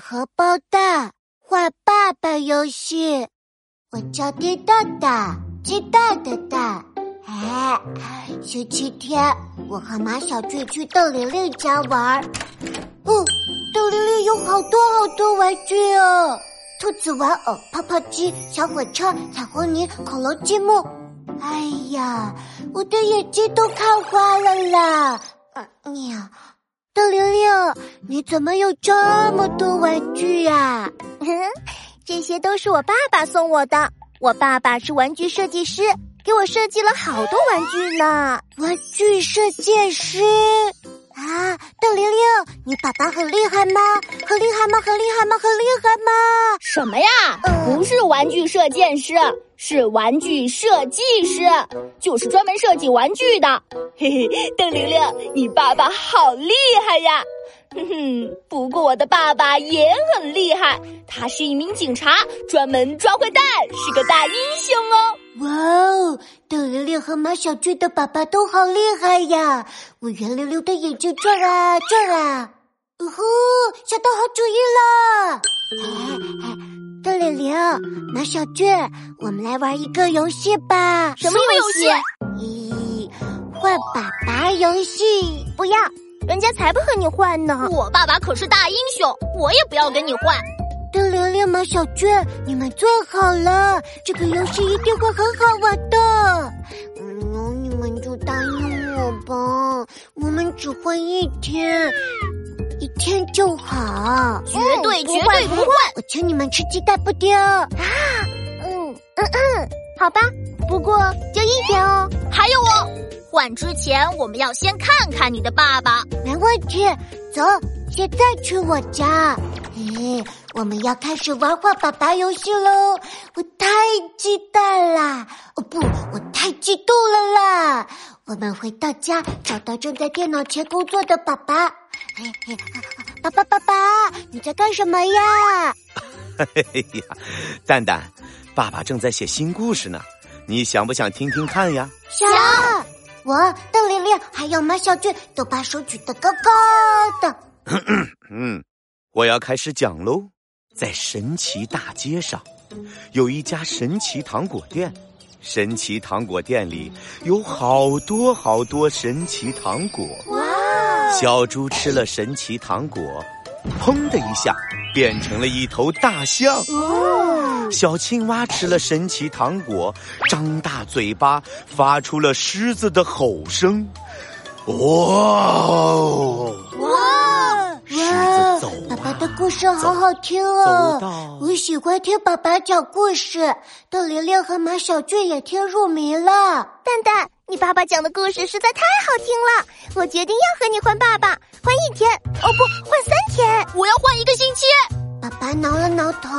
荷包蛋坏爸爸游戏，我叫滴蛋蛋，鸡蛋的蛋。哎，星期天我和马小俊去邓玲玲家玩哦，邓玲玲有好多好多玩具哦，兔子玩偶、泡泡机、小火车、彩虹泥、恐龙积木。哎呀，我的眼睛都看花了啦！你。邓玲玲，你怎么有这么多玩具呀？这些都是我爸爸送我的。我爸爸是玩具设计师，给我设计了好多玩具呢。玩具设计师啊，邓玲玲，你爸爸很厉害吗？很厉害吗？很厉害吗？很厉害吗？什么呀？不是玩具设计师。是玩具设计师，就是专门设计玩具的。嘿嘿，邓玲玲，你爸爸好厉害呀！哼哼，不过我的爸爸也很厉害，他是一名警察，专门抓坏蛋，是个大英雄哦。哇哦，邓玲玲和马小俊的爸爸都好厉害呀！我圆溜溜的眼睛转啊转啊，哦吼，想到好主意了！哎哎。邓玲玲，马小俊，我们来玩一个游戏吧。什么游戏？咦，换爸爸游戏？不要，人家才不和你换呢。我爸爸可是大英雄，我也不要跟你换。邓玲玲，马小俊，你们坐好了，这个游戏一定会很好玩的。嗯，你们就答应我吧，我们只换一天。一天就好，绝对绝对不会！我请你们吃鸡蛋布丁啊！嗯嗯嗯，好吧，不过就一天哦。还有哦，换之前我们要先看看你的爸爸。没问题，走，现在去我家。咦，我们要开始玩换爸爸游戏喽！我太期待啦！哦不，我太激动了啦！我们回到家，找到正在电脑前工作的爸爸。爸爸，爸爸，你在干什么呀？嘿嘿呀，蛋蛋，爸爸正在写新故事呢，你想不想听听看呀？想。我邓玲玲还有马小俊都把手举得高高的。嗯，我要开始讲喽。在神奇大街上，有一家神奇糖果店。神奇糖果店里有好多好多神奇糖果。小猪吃了神奇糖果，砰的一下变成了一头大象。小青蛙吃了神奇糖果，张大嘴巴发出了狮子的吼声。哇哦！哇！狮子走爸爸的故事好好听哦，我喜欢听爸爸讲故事。邓玲玲和马小俊也听入迷了。蛋蛋。你爸爸讲的故事实在太好听了，我决定要和你换爸爸，换一天哦不，换三天，我要换一个星期。爸爸挠了挠头，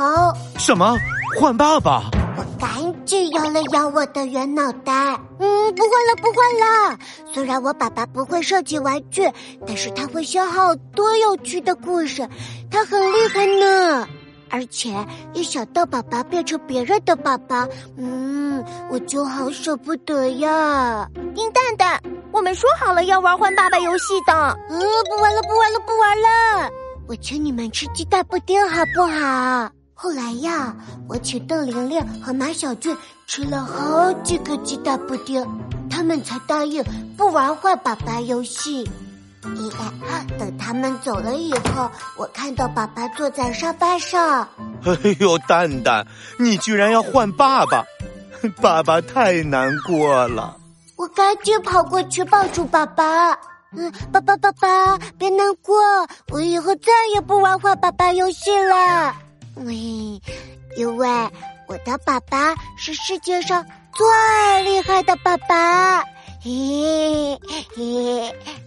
什么换爸爸？我赶紧摇了摇我的圆脑袋，嗯，不换了，不换了。虽然我爸爸不会设计玩具，但是他会写好多有趣的故事，他很厉害呢。而且一想到爸爸变成别人的爸爸，嗯，我就好舍不得呀。丁蛋蛋，我们说好了要玩换爸爸游戏的。嗯，不玩了，不玩了，不玩了。我请你们吃鸡蛋布丁好不好？后来呀，我请邓玲玲和马小俊吃了好几个鸡蛋布丁，他们才答应不玩换爸爸游戏。等他们走了以后，我看到爸爸坐在沙发上。哎呦，蛋蛋，你居然要换爸爸，爸爸太难过了。我赶紧跑过去抱住爸爸。嗯，爸爸，爸爸，别难过，我以后再也不玩换爸爸游戏了。喂，因为我的爸爸是世界上最厉害的爸爸。嘿嘿。